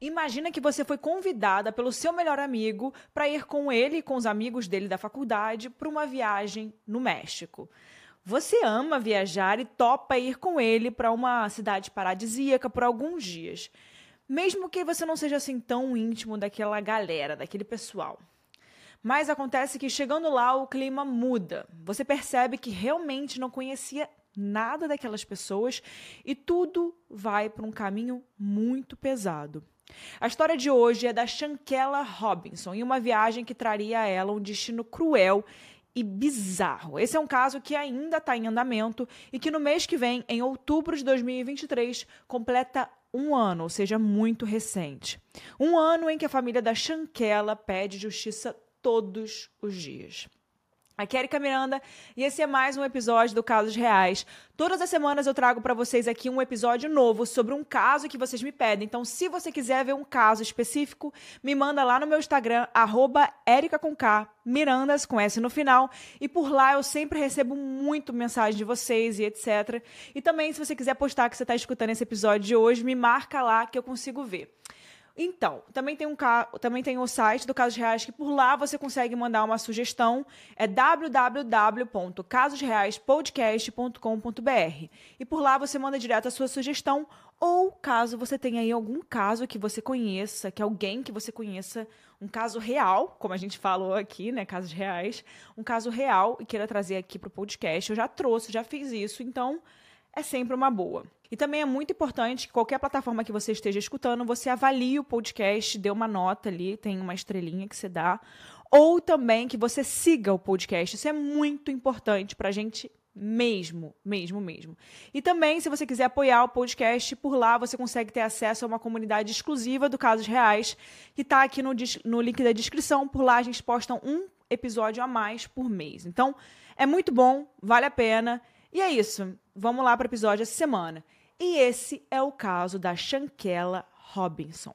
Imagina que você foi convidada pelo seu melhor amigo para ir com ele e com os amigos dele da faculdade para uma viagem no México. Você ama viajar e topa ir com ele para uma cidade paradisíaca por alguns dias, mesmo que você não seja assim tão íntimo daquela galera, daquele pessoal. Mas acontece que chegando lá o clima muda. Você percebe que realmente não conhecia nada daquelas pessoas e tudo vai para um caminho muito pesado. A história de hoje é da Shankela Robinson e uma viagem que traria a ela um destino cruel e bizarro. Esse é um caso que ainda está em andamento e que no mês que vem, em outubro de 2023, completa um ano, ou seja, muito recente. Um ano em que a família da Shankela pede justiça todos os dias. Aqui é Erika Miranda e esse é mais um episódio do Casos Reais. Todas as semanas eu trago para vocês aqui um episódio novo sobre um caso que vocês me pedem. Então, se você quiser ver um caso específico, me manda lá no meu Instagram, arroba Mirandas, com S no final. E por lá eu sempre recebo muito mensagem de vocês e etc. E também, se você quiser postar que você está escutando esse episódio de hoje, me marca lá que eu consigo ver. Então, também tem, um, também tem o site do Casos Reais, que por lá você consegue mandar uma sugestão. É www.casosreaispodcast.com.br. E por lá você manda direto a sua sugestão, ou caso você tenha aí algum caso que você conheça, que alguém que você conheça, um caso real, como a gente falou aqui, né? Casos reais, um caso real e queira trazer aqui para o podcast. Eu já trouxe, já fiz isso, então é sempre uma boa. E também é muito importante que qualquer plataforma que você esteja escutando, você avalie o podcast, dê uma nota ali, tem uma estrelinha que você dá. Ou também que você siga o podcast. Isso é muito importante para a gente mesmo, mesmo, mesmo. E também, se você quiser apoiar o podcast, por lá você consegue ter acesso a uma comunidade exclusiva do Casos Reais, que está aqui no, no link da descrição. Por lá a gente posta um episódio a mais por mês. Então, é muito bom, vale a pena. E é isso. Vamos lá para o episódio essa semana. E esse é o caso da Shankela Robinson.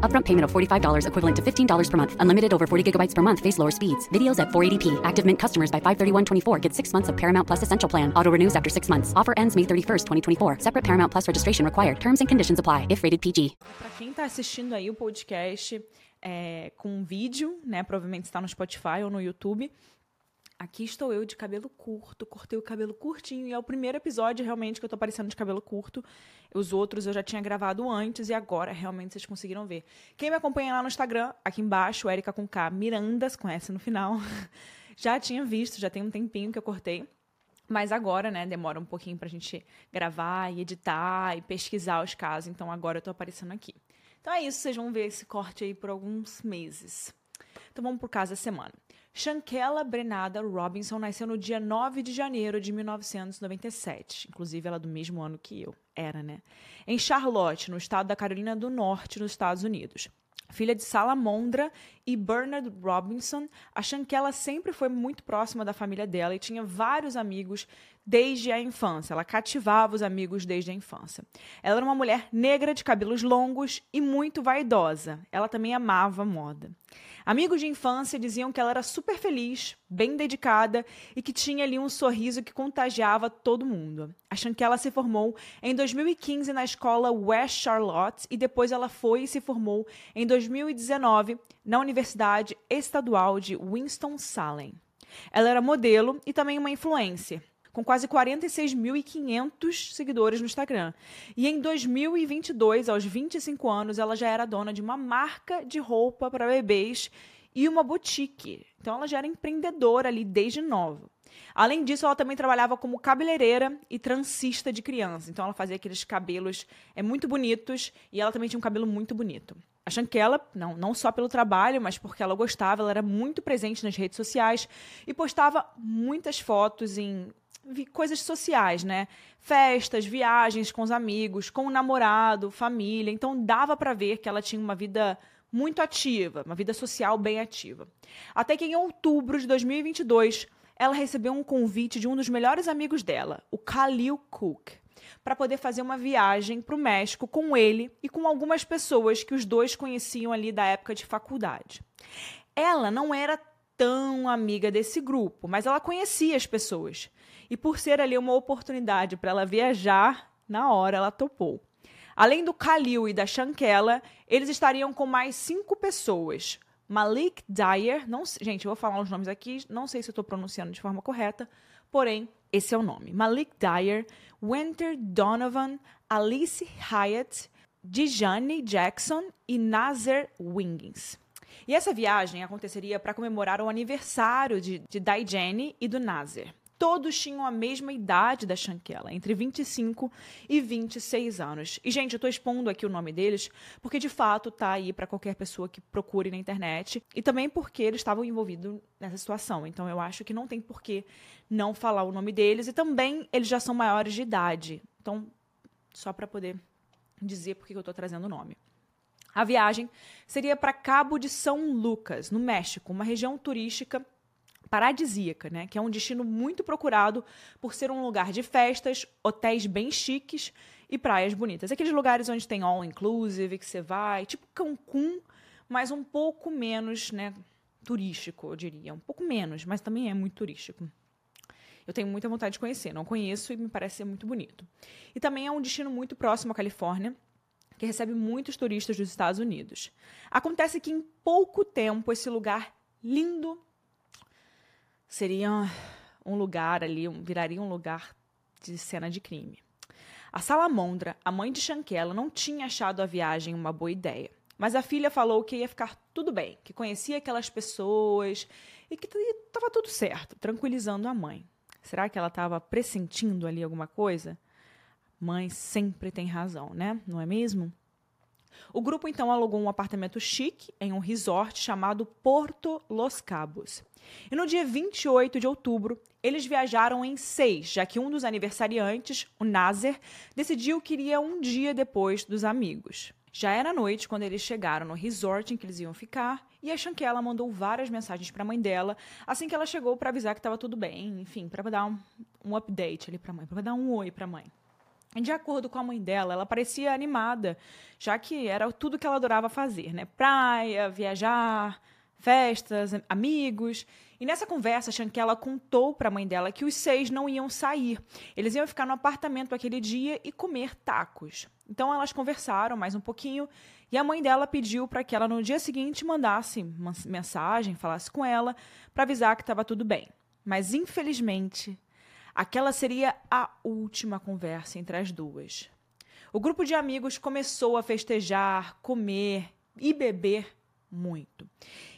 Upfront payment of $45 equivalent to $15 per month. Unlimited over 40 gigabytes per month. Face lower speeds. Videos at 480p. Active Mint customers by 531.24 get six months of Paramount Plus Essential Plan. Auto renews after six months. Offer ends May 31st, 2024. Separate Paramount Plus registration required. Terms and conditions apply if rated PG. Para quem tá assistindo aí o podcast é, com vídeo, né? Provavelmente está no Spotify ou no YouTube. Aqui estou eu de cabelo curto, cortei o cabelo curtinho e é o primeiro episódio realmente que eu tô aparecendo de cabelo curto. Os outros eu já tinha gravado antes e agora realmente vocês conseguiram ver. Quem me acompanha lá no Instagram, aqui embaixo, Erika com K, Mirandas, S no final, já tinha visto, já tem um tempinho que eu cortei. Mas agora, né, demora um pouquinho pra gente gravar e editar e pesquisar os casos, então agora eu tô aparecendo aqui. Então é isso, vocês vão ver esse corte aí por alguns meses. Então vamos por caso da semana. Shankela Brenada Robinson nasceu no dia 9 de janeiro de 1997. Inclusive, ela é do mesmo ano que eu. Era, né? Em Charlotte, no estado da Carolina do Norte, nos Estados Unidos. Filha de Salamondra e Bernard Robinson, a Shankela sempre foi muito próxima da família dela e tinha vários amigos desde a infância. Ela cativava os amigos desde a infância. Ela era uma mulher negra de cabelos longos e muito vaidosa. Ela também amava moda. Amigos de infância diziam que ela era super feliz, bem dedicada e que tinha ali um sorriso que contagiava todo mundo. Que ela se formou em 2015 na escola West Charlotte e depois ela foi e se formou em 2019 na Universidade Estadual de Winston-Salem. Ela era modelo e também uma influência com quase 46.500 seguidores no Instagram. E em 2022, aos 25 anos, ela já era dona de uma marca de roupa para bebês e uma boutique. Então ela já era empreendedora ali desde nova. Além disso, ela também trabalhava como cabeleireira e transista de criança. Então ela fazia aqueles cabelos é muito bonitos e ela também tinha um cabelo muito bonito. A A Shankela, não, não só pelo trabalho, mas porque ela gostava, ela era muito presente nas redes sociais e postava muitas fotos em coisas sociais, né? Festas, viagens com os amigos, com o namorado, família. Então dava para ver que ela tinha uma vida muito ativa, uma vida social bem ativa. Até que em outubro de 2022, ela recebeu um convite de um dos melhores amigos dela, o Khalil Cook, para poder fazer uma viagem para o México com ele e com algumas pessoas que os dois conheciam ali da época de faculdade. Ela não era tão amiga desse grupo, mas ela conhecia as pessoas. E por ser ali uma oportunidade para ela viajar, na hora ela topou. Além do Khalil e da Shankela, eles estariam com mais cinco pessoas. Malik Dyer, não, gente, eu vou falar os nomes aqui, não sei se eu estou pronunciando de forma correta, porém, esse é o nome. Malik Dyer, Winter Donovan, Alice Hyatt, Dijane Jackson e Nazer Wingins. E essa viagem aconteceria para comemorar o aniversário de, de e do Nazer todos tinham a mesma idade da Shankela, entre 25 e 26 anos. E, gente, eu estou expondo aqui o nome deles porque, de fato, tá aí para qualquer pessoa que procure na internet e também porque eles estavam envolvidos nessa situação. Então, eu acho que não tem por que não falar o nome deles e também eles já são maiores de idade. Então, só para poder dizer por que eu estou trazendo o nome. A viagem seria para Cabo de São Lucas, no México, uma região turística paradisíaca, né? Que é um destino muito procurado por ser um lugar de festas, hotéis bem chiques e praias bonitas. Aqueles lugares onde tem all inclusive, que você vai, tipo Cancún, mas um pouco menos, né, turístico, eu diria, um pouco menos, mas também é muito turístico. Eu tenho muita vontade de conhecer, não conheço e me parece ser muito bonito. E também é um destino muito próximo à Califórnia, que recebe muitos turistas dos Estados Unidos. Acontece que em pouco tempo esse lugar lindo, seria um lugar ali, um, viraria um lugar de cena de crime. A Salamondra, a mãe de Shankela, não tinha achado a viagem uma boa ideia. Mas a filha falou que ia ficar tudo bem, que conhecia aquelas pessoas e que estava tudo certo, tranquilizando a mãe. Será que ela estava pressentindo ali alguma coisa? Mãe sempre tem razão, né? Não é mesmo? O grupo então alugou um apartamento chique em um resort chamado Porto Los Cabos. E no dia 28 de outubro, eles viajaram em seis, já que um dos aniversariantes, o Nazer, decidiu que iria um dia depois dos amigos. Já era noite quando eles chegaram no resort em que eles iam ficar, e a Shankela mandou várias mensagens para a mãe dela assim que ela chegou para avisar que estava tudo bem, enfim, para dar um, um update ali para a mãe, para dar um oi para a mãe. De acordo com a mãe dela, ela parecia animada, já que era tudo que ela adorava fazer, né? Praia, viajar, festas, amigos. E nessa conversa, Shankela contou para a mãe dela que os seis não iam sair. Eles iam ficar no apartamento aquele dia e comer tacos. Então elas conversaram mais um pouquinho e a mãe dela pediu para que ela no dia seguinte mandasse uma mensagem, falasse com ela para avisar que estava tudo bem. Mas infelizmente, Aquela seria a última conversa entre as duas. O grupo de amigos começou a festejar, comer e beber muito.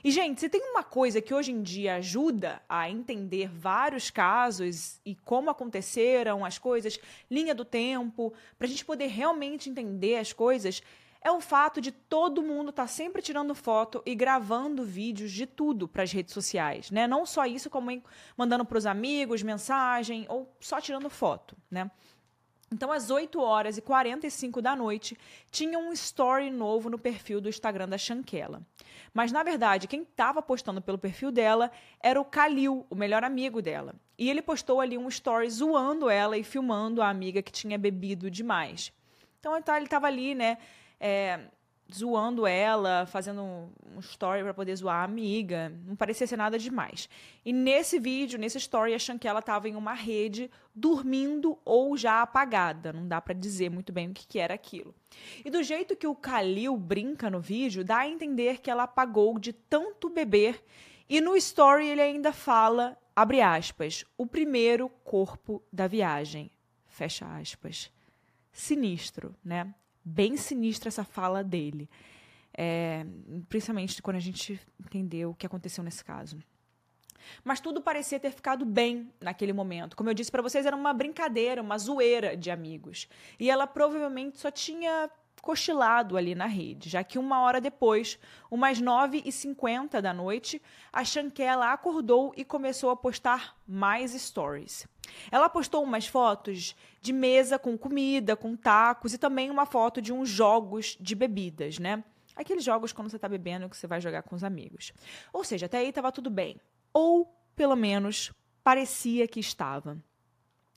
E, gente, se tem uma coisa que hoje em dia ajuda a entender vários casos e como aconteceram as coisas, linha do tempo, para a gente poder realmente entender as coisas, é o fato de todo mundo estar tá sempre tirando foto e gravando vídeos de tudo para as redes sociais, né? Não só isso, como mandando para os amigos mensagem ou só tirando foto, né? Então, às 8 horas e 45 da noite, tinha um story novo no perfil do Instagram da Shankela. Mas, na verdade, quem estava postando pelo perfil dela era o Kalil, o melhor amigo dela. E ele postou ali um story zoando ela e filmando a amiga que tinha bebido demais. Então, ele estava ali, né, é, zoando ela, fazendo um story para poder zoar a amiga. Não parecia ser nada demais. E nesse vídeo, nesse story, que ela estava em uma rede dormindo ou já apagada. Não dá para dizer muito bem o que, que era aquilo. E do jeito que o Kalil brinca no vídeo, dá a entender que ela apagou de tanto beber. E no story ele ainda fala, abre aspas, o primeiro corpo da viagem. Fecha aspas. Sinistro, né? Bem sinistra essa fala dele. É, principalmente quando a gente entendeu o que aconteceu nesse caso. Mas tudo parecia ter ficado bem naquele momento. Como eu disse para vocês, era uma brincadeira, uma zoeira de amigos. E ela provavelmente só tinha cochilado ali na rede, já que uma hora depois, umas 9h50 da noite, a Shankela acordou e começou a postar mais stories. Ela postou umas fotos de mesa com comida, com tacos e também uma foto de uns jogos de bebidas, né? Aqueles jogos quando você está bebendo que você vai jogar com os amigos. Ou seja, até aí estava tudo bem. Ou, pelo menos, parecia que estava.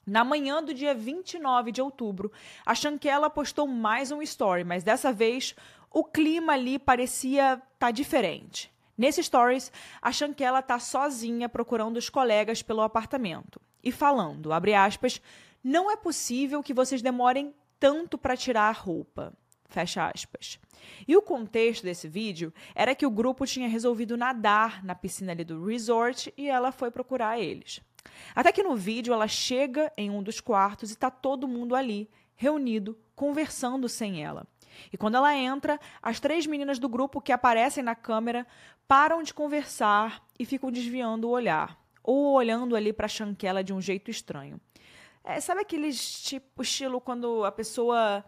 Na manhã do dia 29 de outubro, a Shankela postou mais um story, mas dessa vez o clima ali parecia tá diferente. Nesse stories, a Shankela tá sozinha procurando os colegas pelo apartamento e falando, abre aspas, não é possível que vocês demorem tanto para tirar a roupa. Fecha aspas. E o contexto desse vídeo era que o grupo tinha resolvido nadar na piscina ali do resort e ela foi procurar eles. Até que no vídeo ela chega em um dos quartos e está todo mundo ali, reunido, conversando sem ela. E quando ela entra, as três meninas do grupo que aparecem na câmera param de conversar e ficam desviando o olhar, ou olhando ali para a Chanquela de um jeito estranho. É, sabe aqueles tipo estilo quando a pessoa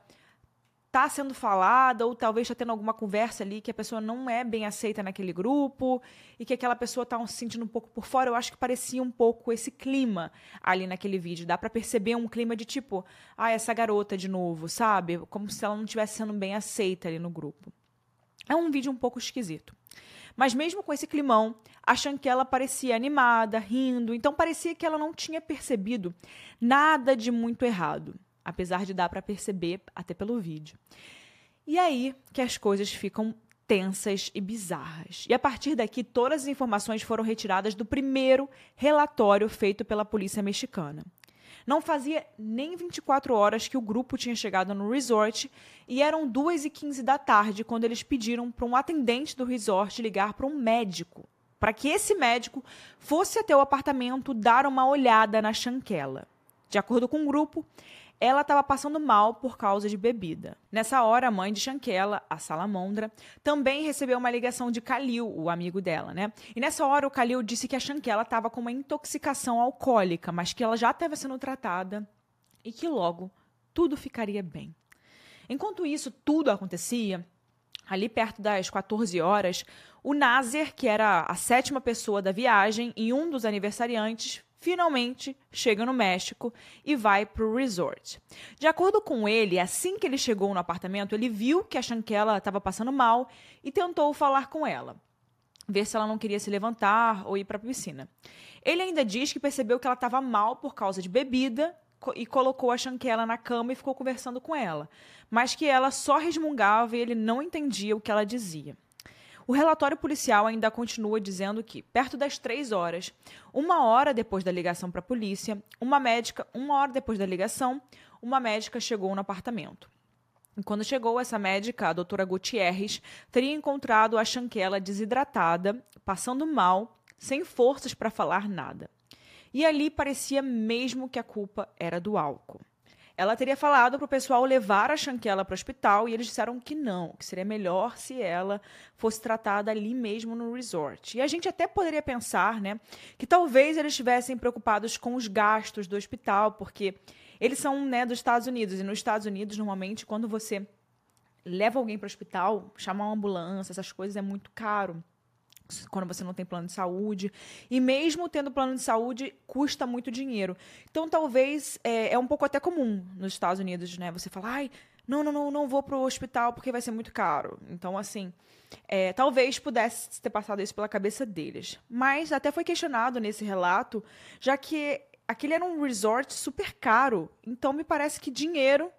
está sendo falada, ou talvez está tendo alguma conversa ali que a pessoa não é bem aceita naquele grupo e que aquela pessoa está se sentindo um pouco por fora. Eu acho que parecia um pouco esse clima ali naquele vídeo. Dá para perceber um clima de tipo, ah, essa garota de novo, sabe? Como se ela não estivesse sendo bem aceita ali no grupo. É um vídeo um pouco esquisito. Mas mesmo com esse climão, a Chanquela parecia animada, rindo, então parecia que ela não tinha percebido nada de muito errado apesar de dar para perceber até pelo vídeo. E aí que as coisas ficam tensas e bizarras. E a partir daqui, todas as informações foram retiradas do primeiro relatório feito pela polícia mexicana. Não fazia nem 24 horas que o grupo tinha chegado no resort e eram 2h15 da tarde quando eles pediram para um atendente do resort ligar para um médico, para que esse médico fosse até o apartamento dar uma olhada na chanquela. De acordo com o grupo, ela estava passando mal por causa de bebida. Nessa hora, a mãe de Shankela, a Salamondra, também recebeu uma ligação de Kalil, o amigo dela, né? E nessa hora, o Kalil disse que a Shankela estava com uma intoxicação alcoólica, mas que ela já estava sendo tratada e que logo tudo ficaria bem. Enquanto isso tudo acontecia, ali perto das 14 horas, o Nazer, que era a sétima pessoa da viagem e um dos aniversariantes, finalmente chega no México e vai para o resort. De acordo com ele, assim que ele chegou no apartamento, ele viu que a Shankela estava passando mal e tentou falar com ela, ver se ela não queria se levantar ou ir para a piscina. Ele ainda diz que percebeu que ela estava mal por causa de bebida e colocou a Shankela na cama e ficou conversando com ela, mas que ela só resmungava e ele não entendia o que ela dizia. O relatório policial ainda continua dizendo que, perto das três horas, uma hora depois da ligação para a polícia, uma médica, uma hora depois da ligação, uma médica chegou no apartamento. E quando chegou, essa médica, a doutora Gutierrez, teria encontrado a Chanquela desidratada, passando mal, sem forças para falar nada. E ali parecia mesmo que a culpa era do álcool. Ela teria falado para o pessoal levar a Shankela para o hospital e eles disseram que não, que seria melhor se ela fosse tratada ali mesmo no resort. E a gente até poderia pensar, né, que talvez eles estivessem preocupados com os gastos do hospital, porque eles são, né, dos Estados Unidos e nos Estados Unidos normalmente quando você leva alguém para o hospital, chamar uma ambulância, essas coisas é muito caro quando você não tem plano de saúde. E mesmo tendo plano de saúde, custa muito dinheiro. Então, talvez é, é um pouco até comum nos Estados Unidos, né? Você fala, ai, não, não, não, não vou pro hospital porque vai ser muito caro. Então, assim, é, talvez pudesse ter passado isso pela cabeça deles. Mas até foi questionado nesse relato, já que aquele era um resort super caro. Então, me parece que dinheiro,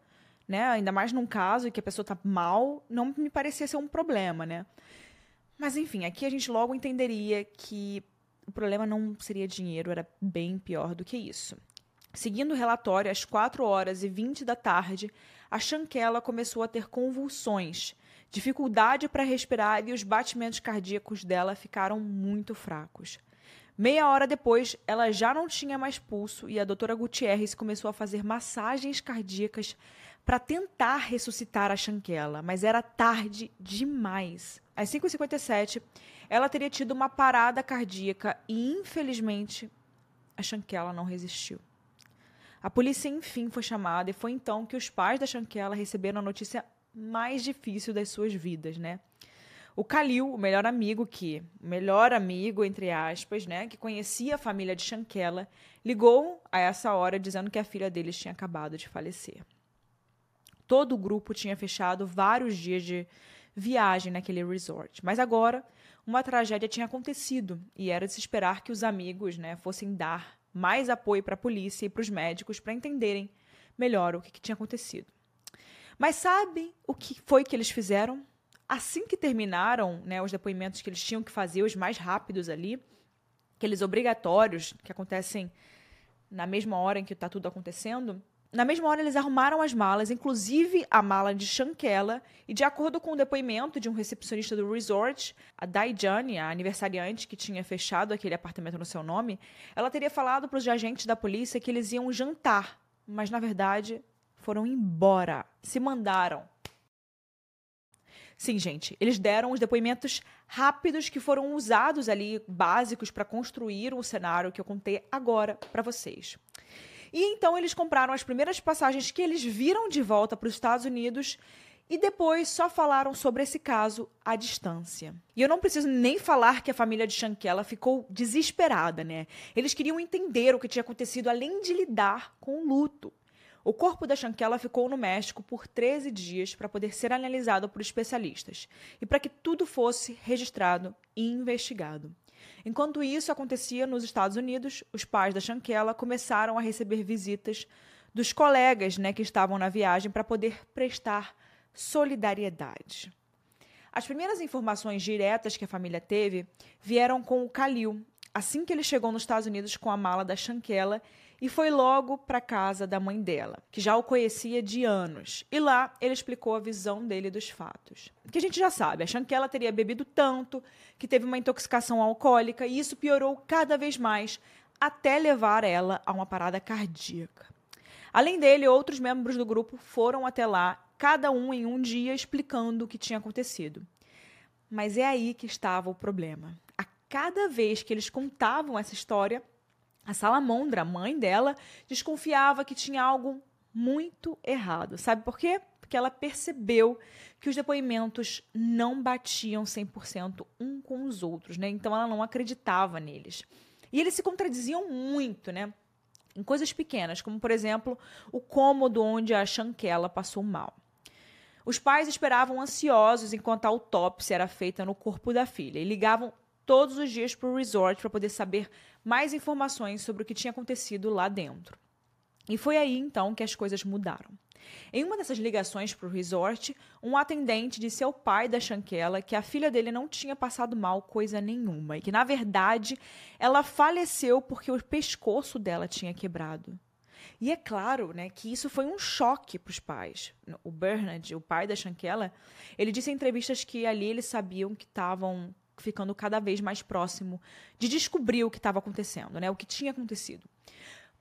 né? Ainda mais num caso em que a pessoa tá mal, não me parecia ser um problema, né? Mas enfim, aqui a gente logo entenderia que o problema não seria dinheiro, era bem pior do que isso. Seguindo o relatório, às 4 horas e 20 da tarde, a Chanquela começou a ter convulsões, dificuldade para respirar e os batimentos cardíacos dela ficaram muito fracos. Meia hora depois, ela já não tinha mais pulso e a doutora Gutierrez começou a fazer massagens cardíacas para tentar ressuscitar a Chanquela, mas era tarde demais. Às 5h57, ela teria tido uma parada cardíaca e, infelizmente, a Chanquela não resistiu. A polícia, enfim, foi chamada e foi então que os pais da Chanquela receberam a notícia mais difícil das suas vidas, né? O Kalil, o melhor amigo que, melhor amigo entre aspas, né, que conhecia a família de Shankela, ligou a essa hora dizendo que a filha deles tinha acabado de falecer. Todo o grupo tinha fechado vários dias de viagem naquele resort, mas agora uma tragédia tinha acontecido e era de se esperar que os amigos, né, fossem dar mais apoio para a polícia e para os médicos para entenderem melhor o que, que tinha acontecido. Mas sabem o que foi que eles fizeram? Assim que terminaram né, os depoimentos que eles tinham que fazer, os mais rápidos ali, aqueles obrigatórios que acontecem na mesma hora em que está tudo acontecendo, na mesma hora eles arrumaram as malas, inclusive a mala de Shankela, e de acordo com o depoimento de um recepcionista do resort, a Daijane, a aniversariante que tinha fechado aquele apartamento no seu nome, ela teria falado para os agentes da polícia que eles iam jantar, mas na verdade foram embora, se mandaram. Sim, gente, eles deram os depoimentos rápidos que foram usados ali, básicos, para construir o cenário que eu contei agora para vocês. E então eles compraram as primeiras passagens que eles viram de volta para os Estados Unidos e depois só falaram sobre esse caso à distância. E eu não preciso nem falar que a família de Shankela ficou desesperada, né? Eles queriam entender o que tinha acontecido além de lidar com o luto. O corpo da Shankela ficou no México por 13 dias para poder ser analisado por especialistas e para que tudo fosse registrado e investigado. Enquanto isso acontecia nos Estados Unidos, os pais da Shankela começaram a receber visitas dos colegas né, que estavam na viagem para poder prestar solidariedade. As primeiras informações diretas que a família teve vieram com o Kalil, assim que ele chegou nos Estados Unidos com a mala da Shankela e foi logo para casa da mãe dela, que já o conhecia de anos. E lá ele explicou a visão dele dos fatos. Que a gente já sabe, achando que ela teria bebido tanto, que teve uma intoxicação alcoólica e isso piorou cada vez mais até levar ela a uma parada cardíaca. Além dele, outros membros do grupo foram até lá, cada um em um dia explicando o que tinha acontecido. Mas é aí que estava o problema. A cada vez que eles contavam essa história, a Salamondra, a mãe dela, desconfiava que tinha algo muito errado. Sabe por quê? Porque ela percebeu que os depoimentos não batiam 100% um com os outros, né? Então ela não acreditava neles. E eles se contradiziam muito, né? Em coisas pequenas, como por exemplo, o cômodo onde a Shankela passou mal. Os pais esperavam ansiosos enquanto a autópsia era feita no corpo da filha e ligavam todos os dias para o resort para poder saber mais informações sobre o que tinha acontecido lá dentro. E foi aí então que as coisas mudaram. Em uma dessas ligações para o resort, um atendente disse ao pai da Shankela que a filha dele não tinha passado mal coisa nenhuma e que, na verdade, ela faleceu porque o pescoço dela tinha quebrado. E é claro né, que isso foi um choque para os pais. O Bernard, o pai da Shankela, ele disse em entrevistas que ali eles sabiam que estavam ficando cada vez mais próximo de descobrir o que estava acontecendo, né? O que tinha acontecido.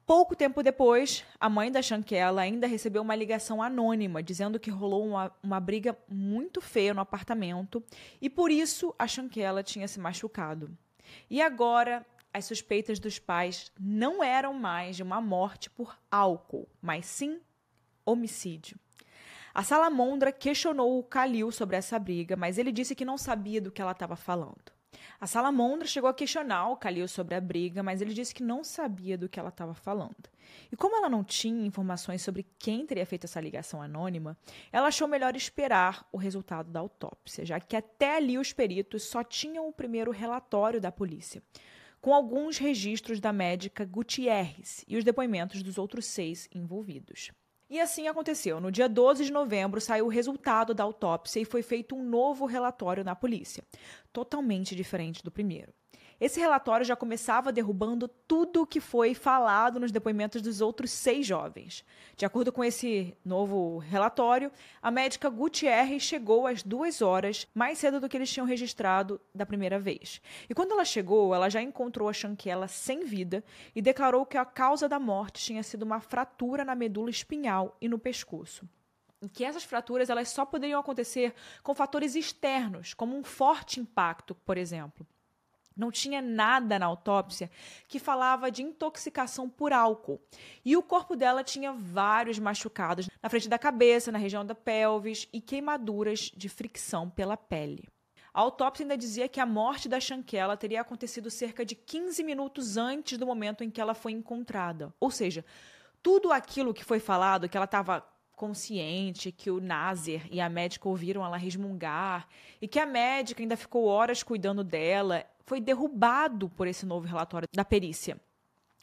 Pouco tempo depois, a mãe da Shankela ainda recebeu uma ligação anônima dizendo que rolou uma, uma briga muito feia no apartamento e por isso a Shankela tinha se machucado. E agora, as suspeitas dos pais não eram mais de uma morte por álcool, mas sim homicídio. A Salamondra questionou o Kalil sobre essa briga, mas ele disse que não sabia do que ela estava falando. A Salamondra chegou a questionar o Kalil sobre a briga, mas ele disse que não sabia do que ela estava falando. E como ela não tinha informações sobre quem teria feito essa ligação anônima, ela achou melhor esperar o resultado da autópsia, já que até ali os peritos só tinham o primeiro relatório da polícia, com alguns registros da médica Gutierrez e os depoimentos dos outros seis envolvidos. E assim aconteceu. No dia 12 de novembro saiu o resultado da autópsia e foi feito um novo relatório na polícia, totalmente diferente do primeiro. Esse relatório já começava derrubando tudo o que foi falado nos depoimentos dos outros seis jovens. De acordo com esse novo relatório, a médica Gutierrez chegou às duas horas mais cedo do que eles tinham registrado da primeira vez. E quando ela chegou, ela já encontrou a Shanquela sem vida e declarou que a causa da morte tinha sido uma fratura na medula espinhal e no pescoço que essas fraturas elas só poderiam acontecer com fatores externos, como um forte impacto, por exemplo. Não tinha nada na autópsia que falava de intoxicação por álcool. E o corpo dela tinha vários machucados na frente da cabeça, na região da pelvis e queimaduras de fricção pela pele. A autópsia ainda dizia que a morte da Shankela teria acontecido cerca de 15 minutos antes do momento em que ela foi encontrada. Ou seja, tudo aquilo que foi falado, que ela estava consciente, que o Nasir e a médica ouviram ela resmungar e que a médica ainda ficou horas cuidando dela, foi derrubado por esse novo relatório da perícia.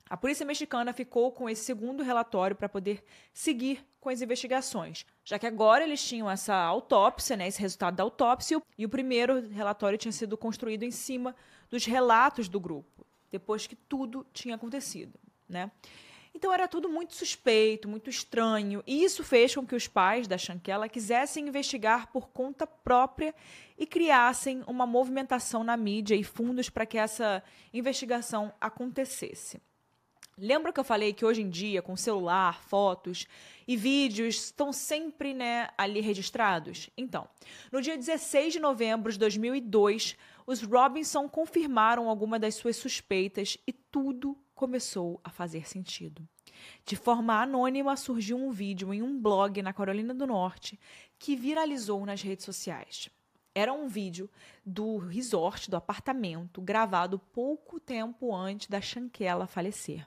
A polícia mexicana ficou com esse segundo relatório para poder seguir com as investigações, já que agora eles tinham essa autópsia, né, esse resultado da autópsia, e o primeiro relatório tinha sido construído em cima dos relatos do grupo, depois que tudo tinha acontecido, né? Então era tudo muito suspeito, muito estranho, e isso fez com que os pais da Shankela quisessem investigar por conta própria e criassem uma movimentação na mídia e fundos para que essa investigação acontecesse. Lembra que eu falei que hoje em dia, com celular, fotos e vídeos estão sempre né, ali registrados? Então, no dia 16 de novembro de 2002, os Robinson confirmaram alguma das suas suspeitas e tudo começou a fazer sentido. De forma anônima, surgiu um vídeo em um blog na Carolina do Norte que viralizou nas redes sociais. Era um vídeo do resort, do apartamento, gravado pouco tempo antes da Shankela falecer.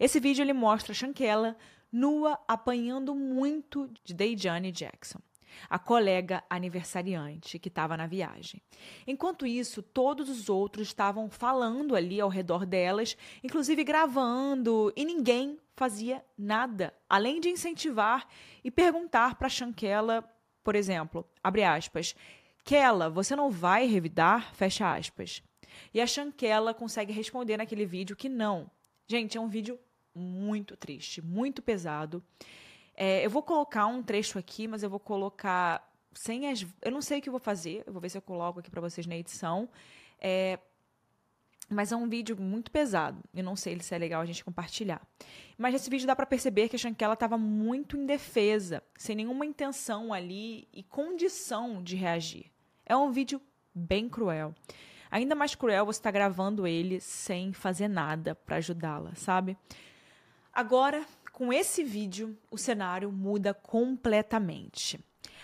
Esse vídeo ele mostra a Shankela nua apanhando muito de Dejane Jackson a colega aniversariante que estava na viagem. Enquanto isso, todos os outros estavam falando ali ao redor delas, inclusive gravando, e ninguém fazia nada, além de incentivar e perguntar para Shankela, por exemplo, abre aspas, Kela, você não vai revidar? Fecha aspas. E a Shankela consegue responder naquele vídeo que não. Gente, é um vídeo muito triste, muito pesado. É, eu vou colocar um trecho aqui, mas eu vou colocar sem as. Eu não sei o que eu vou fazer, eu vou ver se eu coloco aqui para vocês na edição. É, mas é um vídeo muito pesado. Eu não sei se é legal a gente compartilhar. Mas nesse vídeo dá para perceber que a Shankela estava muito indefesa, sem nenhuma intenção ali e condição de reagir. É um vídeo bem cruel. Ainda mais cruel você estar tá gravando ele sem fazer nada para ajudá-la, sabe? Agora, com esse vídeo, o cenário muda completamente.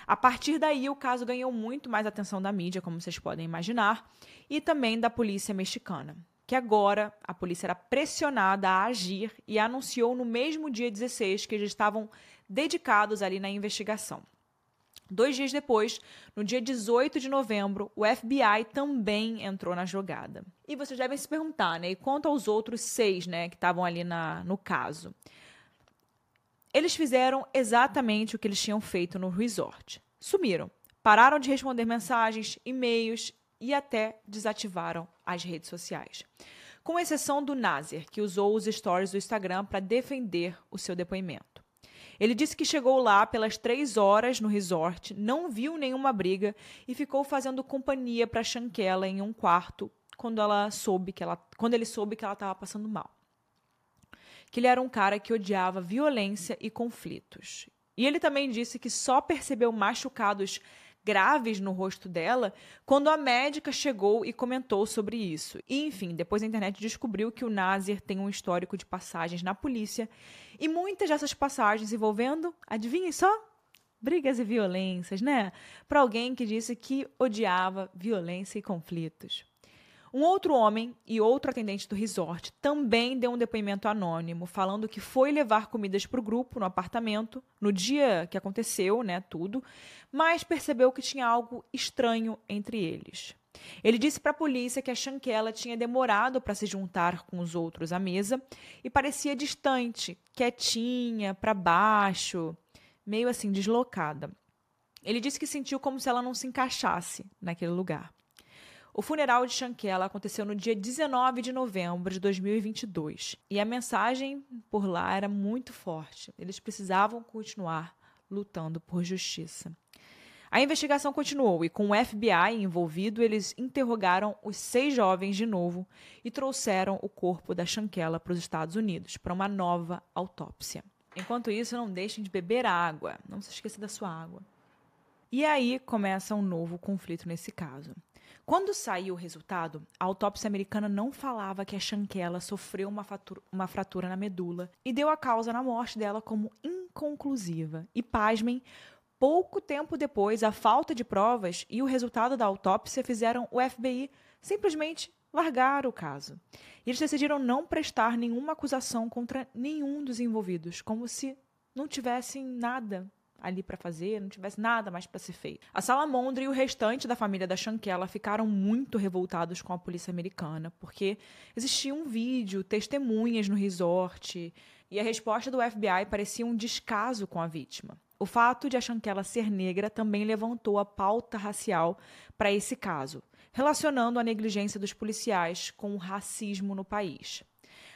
A partir daí, o caso ganhou muito mais atenção da mídia, como vocês podem imaginar, e também da polícia mexicana, que agora a polícia era pressionada a agir e anunciou no mesmo dia 16 que eles estavam dedicados ali na investigação. Dois dias depois, no dia 18 de novembro, o FBI também entrou na jogada. E vocês devem se perguntar, né? E quanto aos outros seis, né, que estavam ali na, no caso? Eles fizeram exatamente o que eles tinham feito no resort. Sumiram. Pararam de responder mensagens, e-mails e até desativaram as redes sociais. Com exceção do Nazer, que usou os stories do Instagram para defender o seu depoimento. Ele disse que chegou lá pelas três horas no resort, não viu nenhuma briga e ficou fazendo companhia para Shankela em um quarto quando ela soube que ela, quando ele soube que ela estava passando mal que ele era um cara que odiava violência e conflitos. E ele também disse que só percebeu machucados graves no rosto dela quando a médica chegou e comentou sobre isso. E, enfim, depois a internet descobriu que o Nasir tem um histórico de passagens na polícia e muitas dessas passagens envolvendo, adivinhem só, brigas e violências, né? Para alguém que disse que odiava violência e conflitos. Um outro homem e outro atendente do resort também deu um depoimento anônimo, falando que foi levar comidas para o grupo no apartamento no dia que aconteceu, né, tudo, mas percebeu que tinha algo estranho entre eles. Ele disse para a polícia que a Shankela tinha demorado para se juntar com os outros à mesa e parecia distante, quietinha, para baixo, meio assim deslocada. Ele disse que sentiu como se ela não se encaixasse naquele lugar. O funeral de Shankela aconteceu no dia 19 de novembro de 2022 e a mensagem por lá era muito forte. Eles precisavam continuar lutando por justiça. A investigação continuou e, com o FBI envolvido, eles interrogaram os seis jovens de novo e trouxeram o corpo da Shankela para os Estados Unidos para uma nova autópsia. Enquanto isso, não deixem de beber água. Não se esqueça da sua água. E aí começa um novo conflito nesse caso. Quando saiu o resultado, a autópsia americana não falava que a Shankela sofreu uma, uma fratura na medula e deu a causa na morte dela como inconclusiva. E pasmem, pouco tempo depois, a falta de provas e o resultado da autópsia fizeram o FBI simplesmente largar o caso. E eles decidiram não prestar nenhuma acusação contra nenhum dos envolvidos, como se não tivessem nada ali para fazer, não tivesse nada mais para ser feito. A Salamondra e o restante da família da Shankela ficaram muito revoltados com a polícia americana, porque existia um vídeo, testemunhas no resort, e a resposta do FBI parecia um descaso com a vítima. O fato de a Shankela ser negra também levantou a pauta racial para esse caso, relacionando a negligência dos policiais com o racismo no país.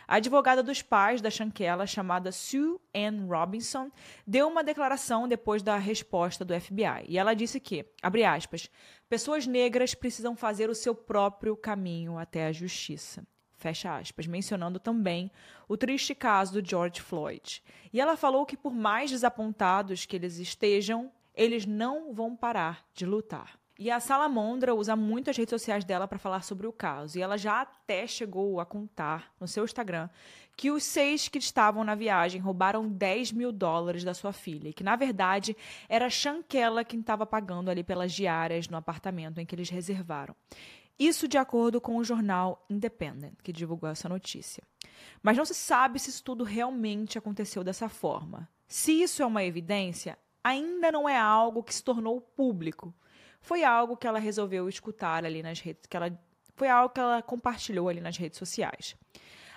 A advogada dos pais da Shankela, chamada Sue Ann Robinson, deu uma declaração depois da resposta do FBI. E ela disse que, abre aspas, pessoas negras precisam fazer o seu próprio caminho até a justiça. Fecha aspas, mencionando também o triste caso do George Floyd. E ela falou que, por mais desapontados que eles estejam, eles não vão parar de lutar. E a Salamondra usa muito as redes sociais dela para falar sobre o caso. E ela já até chegou a contar no seu Instagram que os seis que estavam na viagem roubaram 10 mil dólares da sua filha. E que, na verdade, era a Shankela quem estava pagando ali pelas diárias no apartamento em que eles reservaram. Isso de acordo com o jornal Independent, que divulgou essa notícia. Mas não se sabe se isso tudo realmente aconteceu dessa forma. Se isso é uma evidência, ainda não é algo que se tornou público foi algo que ela resolveu escutar ali nas redes, que ela foi algo que ela compartilhou ali nas redes sociais.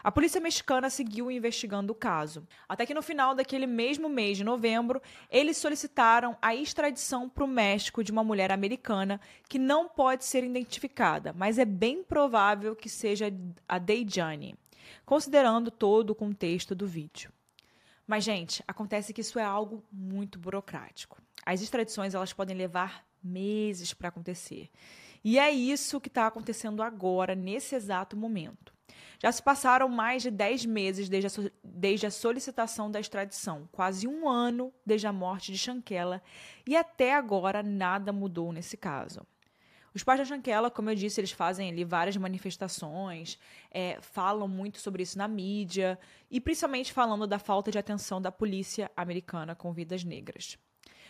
A polícia mexicana seguiu investigando o caso, até que no final daquele mesmo mês de novembro, eles solicitaram a extradição para o México de uma mulher americana que não pode ser identificada, mas é bem provável que seja a Dejane, considerando todo o contexto do vídeo. Mas, gente, acontece que isso é algo muito burocrático. As extradições elas podem levar meses para acontecer. E é isso que está acontecendo agora, nesse exato momento. Já se passaram mais de 10 meses desde a, desde a solicitação da extradição, quase um ano desde a morte de Shankela, e até agora nada mudou nesse caso. Os pais da Shankela, como eu disse, eles fazem ali várias manifestações, é, falam muito sobre isso na mídia, e principalmente falando da falta de atenção da polícia americana com vidas negras.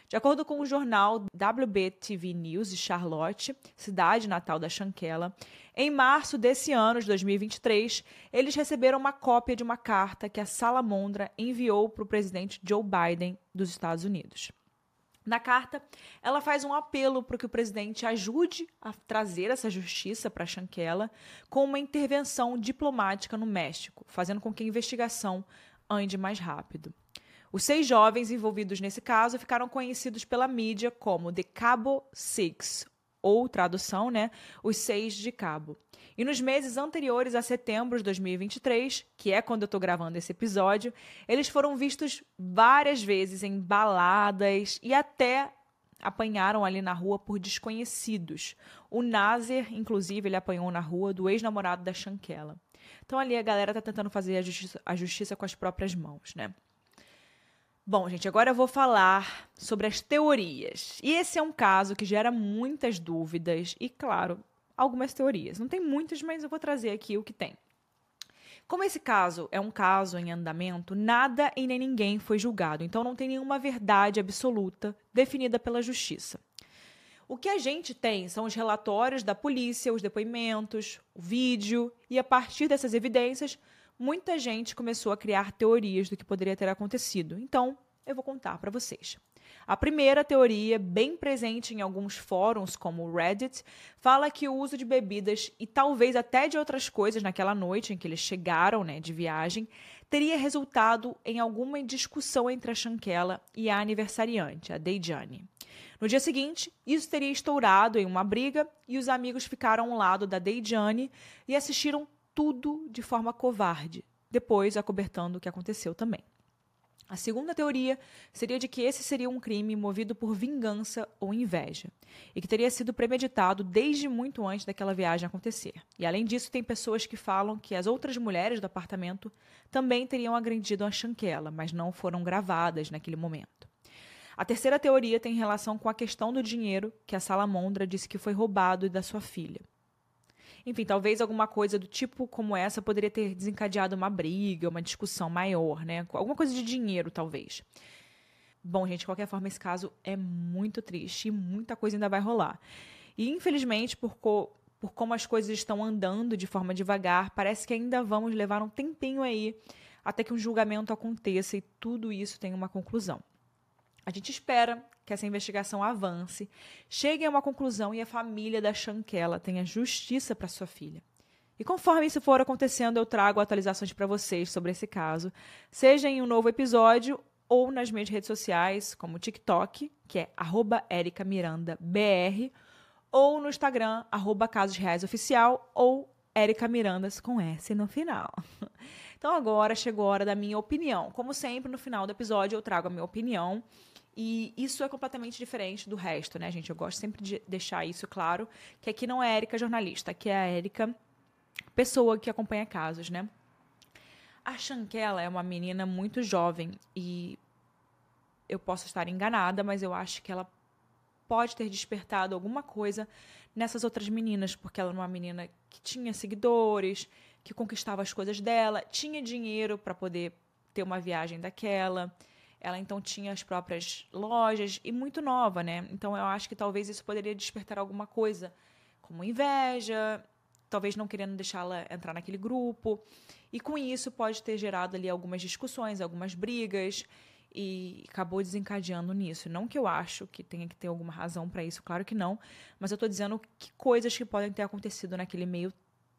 De acordo com o jornal WBTV News de Charlotte, cidade natal da Shankela, em março desse ano de 2023, eles receberam uma cópia de uma carta que a Salamondra enviou para o presidente Joe Biden dos Estados Unidos. Na carta, ela faz um apelo para que o presidente ajude a trazer essa justiça para Shankela com uma intervenção diplomática no México, fazendo com que a investigação ande mais rápido. Os seis jovens envolvidos nesse caso ficaram conhecidos pela mídia como The Cabo Six, ou tradução, né, os seis de cabo. E nos meses anteriores a setembro de 2023, que é quando eu estou gravando esse episódio, eles foram vistos várias vezes em baladas e até apanharam ali na rua por desconhecidos. O Nazer, inclusive, ele apanhou na rua do ex-namorado da Shankela. Então ali a galera tá tentando fazer a justiça, a justiça com as próprias mãos, né? Bom, gente, agora eu vou falar sobre as teorias. E esse é um caso que gera muitas dúvidas e, claro, algumas teorias. Não tem muitas, mas eu vou trazer aqui o que tem. Como esse caso é um caso em andamento, nada e nem ninguém foi julgado, então não tem nenhuma verdade absoluta definida pela justiça. O que a gente tem são os relatórios da polícia, os depoimentos, o vídeo, e a partir dessas evidências, muita gente começou a criar teorias do que poderia ter acontecido. Então, eu vou contar para vocês. A primeira teoria, bem presente em alguns fóruns como o Reddit, fala que o uso de bebidas e talvez até de outras coisas naquela noite em que eles chegaram né, de viagem teria resultado em alguma discussão entre a Shankela e a aniversariante, a Dejane. No dia seguinte, isso teria estourado em uma briga e os amigos ficaram ao lado da Dejane e assistiram tudo de forma covarde, depois acobertando o que aconteceu também. A segunda teoria seria de que esse seria um crime movido por vingança ou inveja, e que teria sido premeditado desde muito antes daquela viagem acontecer. E além disso, tem pessoas que falam que as outras mulheres do apartamento também teriam agredido a Shankela, mas não foram gravadas naquele momento. A terceira teoria tem relação com a questão do dinheiro que a Salamondra disse que foi roubado da sua filha. Enfim, talvez alguma coisa do tipo como essa poderia ter desencadeado uma briga, uma discussão maior, né? Alguma coisa de dinheiro, talvez. Bom, gente, de qualquer forma, esse caso é muito triste e muita coisa ainda vai rolar. E, infelizmente, por, co por como as coisas estão andando de forma devagar, parece que ainda vamos levar um tempinho aí até que um julgamento aconteça e tudo isso tenha uma conclusão. A gente espera que essa investigação avance, chegue a uma conclusão e a família da Chanquela tenha justiça para sua filha. E conforme isso for acontecendo, eu trago atualizações para vocês sobre esse caso, seja em um novo episódio ou nas minhas redes sociais, como o TikTok, que é @ericamirandabr, ou no Instagram, arroba ou Erica Mirandas com S no final. Então agora chegou a hora da minha opinião. Como sempre, no final do episódio eu trago a minha opinião. E isso é completamente diferente do resto, né, gente? Eu gosto sempre de deixar isso claro, que aqui não é a Érica jornalista, aqui é a Érica pessoa que acompanha casos, né? A Chanquela é uma menina muito jovem e eu posso estar enganada, mas eu acho que ela pode ter despertado alguma coisa nessas outras meninas, porque ela é uma menina que tinha seguidores, que conquistava as coisas dela, tinha dinheiro para poder ter uma viagem daquela. Ela então tinha as próprias lojas e muito nova, né? Então eu acho que talvez isso poderia despertar alguma coisa, como inveja, talvez não querendo deixá-la entrar naquele grupo. E com isso pode ter gerado ali algumas discussões, algumas brigas e acabou desencadeando nisso. Não que eu acho que tenha que ter alguma razão para isso, claro que não, mas eu estou dizendo que coisas que podem ter acontecido naquele meio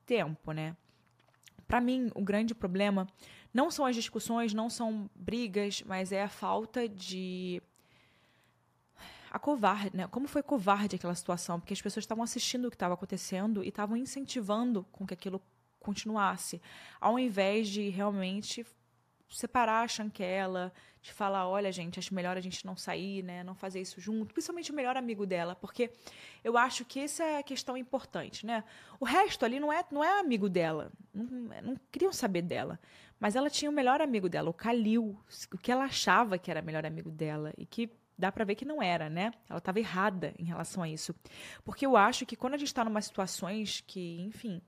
tempo, né? Para mim, o grande problema não são as discussões, não são brigas, mas é a falta de a covarde, né? Como foi covarde aquela situação, porque as pessoas estavam assistindo o que estava acontecendo e estavam incentivando com que aquilo continuasse, ao invés de realmente separar a chanquela, de falar, olha, gente, acho melhor a gente não sair, né? Não fazer isso junto, principalmente o melhor amigo dela, porque eu acho que essa é a questão importante, né? O resto ali não é, não é amigo dela, não, não queriam saber dela, mas ela tinha o melhor amigo dela, o Kalil, o que ela achava que era o melhor amigo dela e que dá para ver que não era, né? Ela estava errada em relação a isso, porque eu acho que quando a gente está numa situações que, enfim,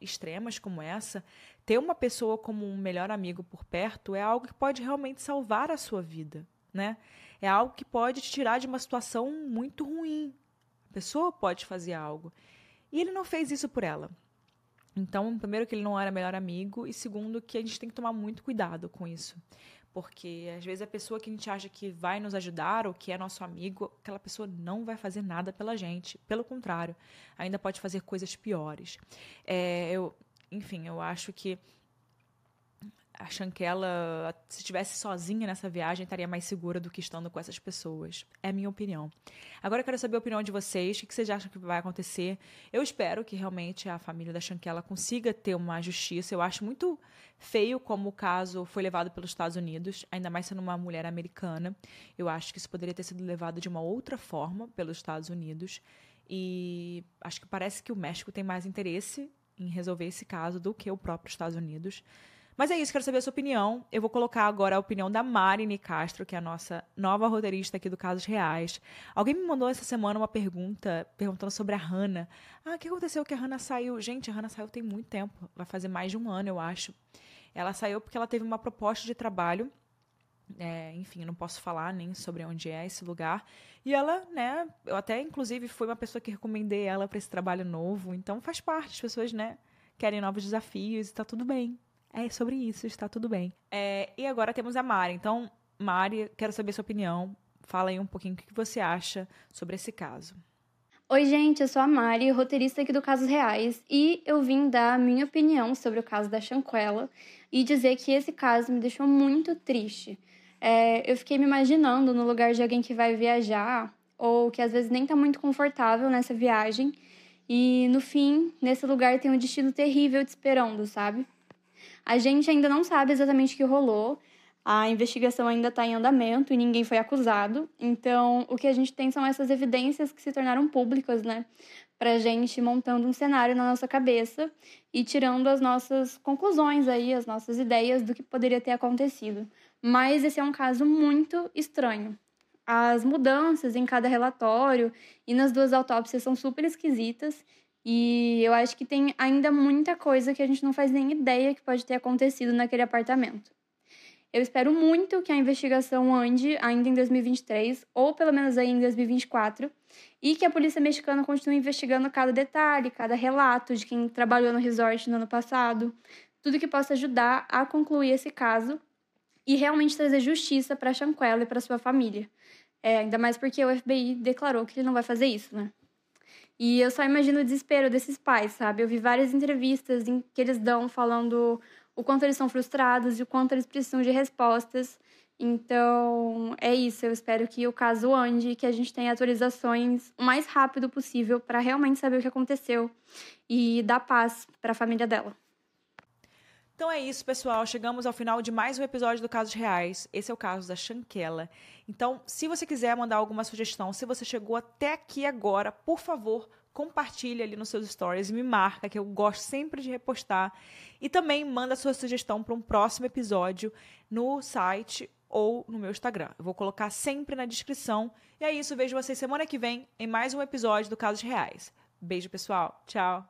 extremas como essa, ter uma pessoa como um melhor amigo por perto é algo que pode realmente salvar a sua vida, né? É algo que pode te tirar de uma situação muito ruim. A pessoa pode fazer algo. E ele não fez isso por ela. Então, primeiro que ele não era melhor amigo e segundo que a gente tem que tomar muito cuidado com isso. Porque às vezes a pessoa que a gente acha que vai nos ajudar ou que é nosso amigo, aquela pessoa não vai fazer nada pela gente. Pelo contrário, ainda pode fazer coisas piores. É, eu, enfim, eu acho que achando que ela, se estivesse sozinha nessa viagem, estaria mais segura do que estando com essas pessoas. É a minha opinião. Agora eu quero saber a opinião de vocês. O que vocês acham que vai acontecer? Eu espero que realmente a família da Chanquela consiga ter uma justiça. Eu acho muito feio como o caso foi levado pelos Estados Unidos, ainda mais sendo uma mulher americana. Eu acho que isso poderia ter sido levado de uma outra forma pelos Estados Unidos. E acho que parece que o México tem mais interesse em resolver esse caso do que o próprio Estados Unidos. Mas é isso, quero saber a sua opinião. Eu vou colocar agora a opinião da Marine Castro, que é a nossa nova roteirista aqui do Casos Reais. Alguém me mandou essa semana uma pergunta, perguntando sobre a Hannah. Ah, o que aconteceu que a Hannah saiu? Gente, a Hannah saiu tem muito tempo. Vai fazer mais de um ano, eu acho. Ela saiu porque ela teve uma proposta de trabalho. É, enfim, não posso falar nem sobre onde é esse lugar. E ela, né, eu até inclusive fui uma pessoa que recomendei ela para esse trabalho novo. Então faz parte, as pessoas, né, querem novos desafios e tá tudo bem. É sobre isso, está tudo bem. É, e agora temos a Mari. Então, Mari, quero saber sua opinião. Fala aí um pouquinho o que você acha sobre esse caso. Oi, gente, eu sou a Mari, roteirista aqui do Casos Reais, e eu vim dar a minha opinião sobre o caso da Chanquela e dizer que esse caso me deixou muito triste. É, eu fiquei me imaginando no lugar de alguém que vai viajar ou que às vezes nem está muito confortável nessa viagem, e no fim, nesse lugar tem um destino terrível te esperando, sabe? A gente ainda não sabe exatamente o que rolou. A investigação ainda está em andamento e ninguém foi acusado. Então, o que a gente tem são essas evidências que se tornaram públicas, né? Pra gente montando um cenário na nossa cabeça e tirando as nossas conclusões aí, as nossas ideias do que poderia ter acontecido. Mas esse é um caso muito estranho. As mudanças em cada relatório e nas duas autópsias são super esquisitas. E eu acho que tem ainda muita coisa que a gente não faz nem ideia que pode ter acontecido naquele apartamento. Eu espero muito que a investigação ande ainda em 2023, ou pelo menos aí em 2024, e que a polícia mexicana continue investigando cada detalhe, cada relato de quem trabalhou no resort no ano passado, tudo que possa ajudar a concluir esse caso e realmente trazer justiça para Shanquella e para sua família. É, ainda mais porque o FBI declarou que ele não vai fazer isso, né? E eu só imagino o desespero desses pais, sabe? Eu vi várias entrevistas em que eles dão falando o quanto eles são frustrados e o quanto eles precisam de respostas. Então, é isso. Eu espero que o caso ande, que a gente tenha atualizações o mais rápido possível para realmente saber o que aconteceu e dar paz para a família dela. Então é isso, pessoal. Chegamos ao final de mais um episódio do Casos Reais. Esse é o caso da Chanquela. Então, se você quiser mandar alguma sugestão, se você chegou até aqui agora, por favor, compartilhe ali nos seus stories e me marca, que eu gosto sempre de repostar. E também manda sua sugestão para um próximo episódio no site ou no meu Instagram. Eu vou colocar sempre na descrição. E é isso, vejo vocês semana que vem em mais um episódio do Casos Reais. Beijo, pessoal. Tchau.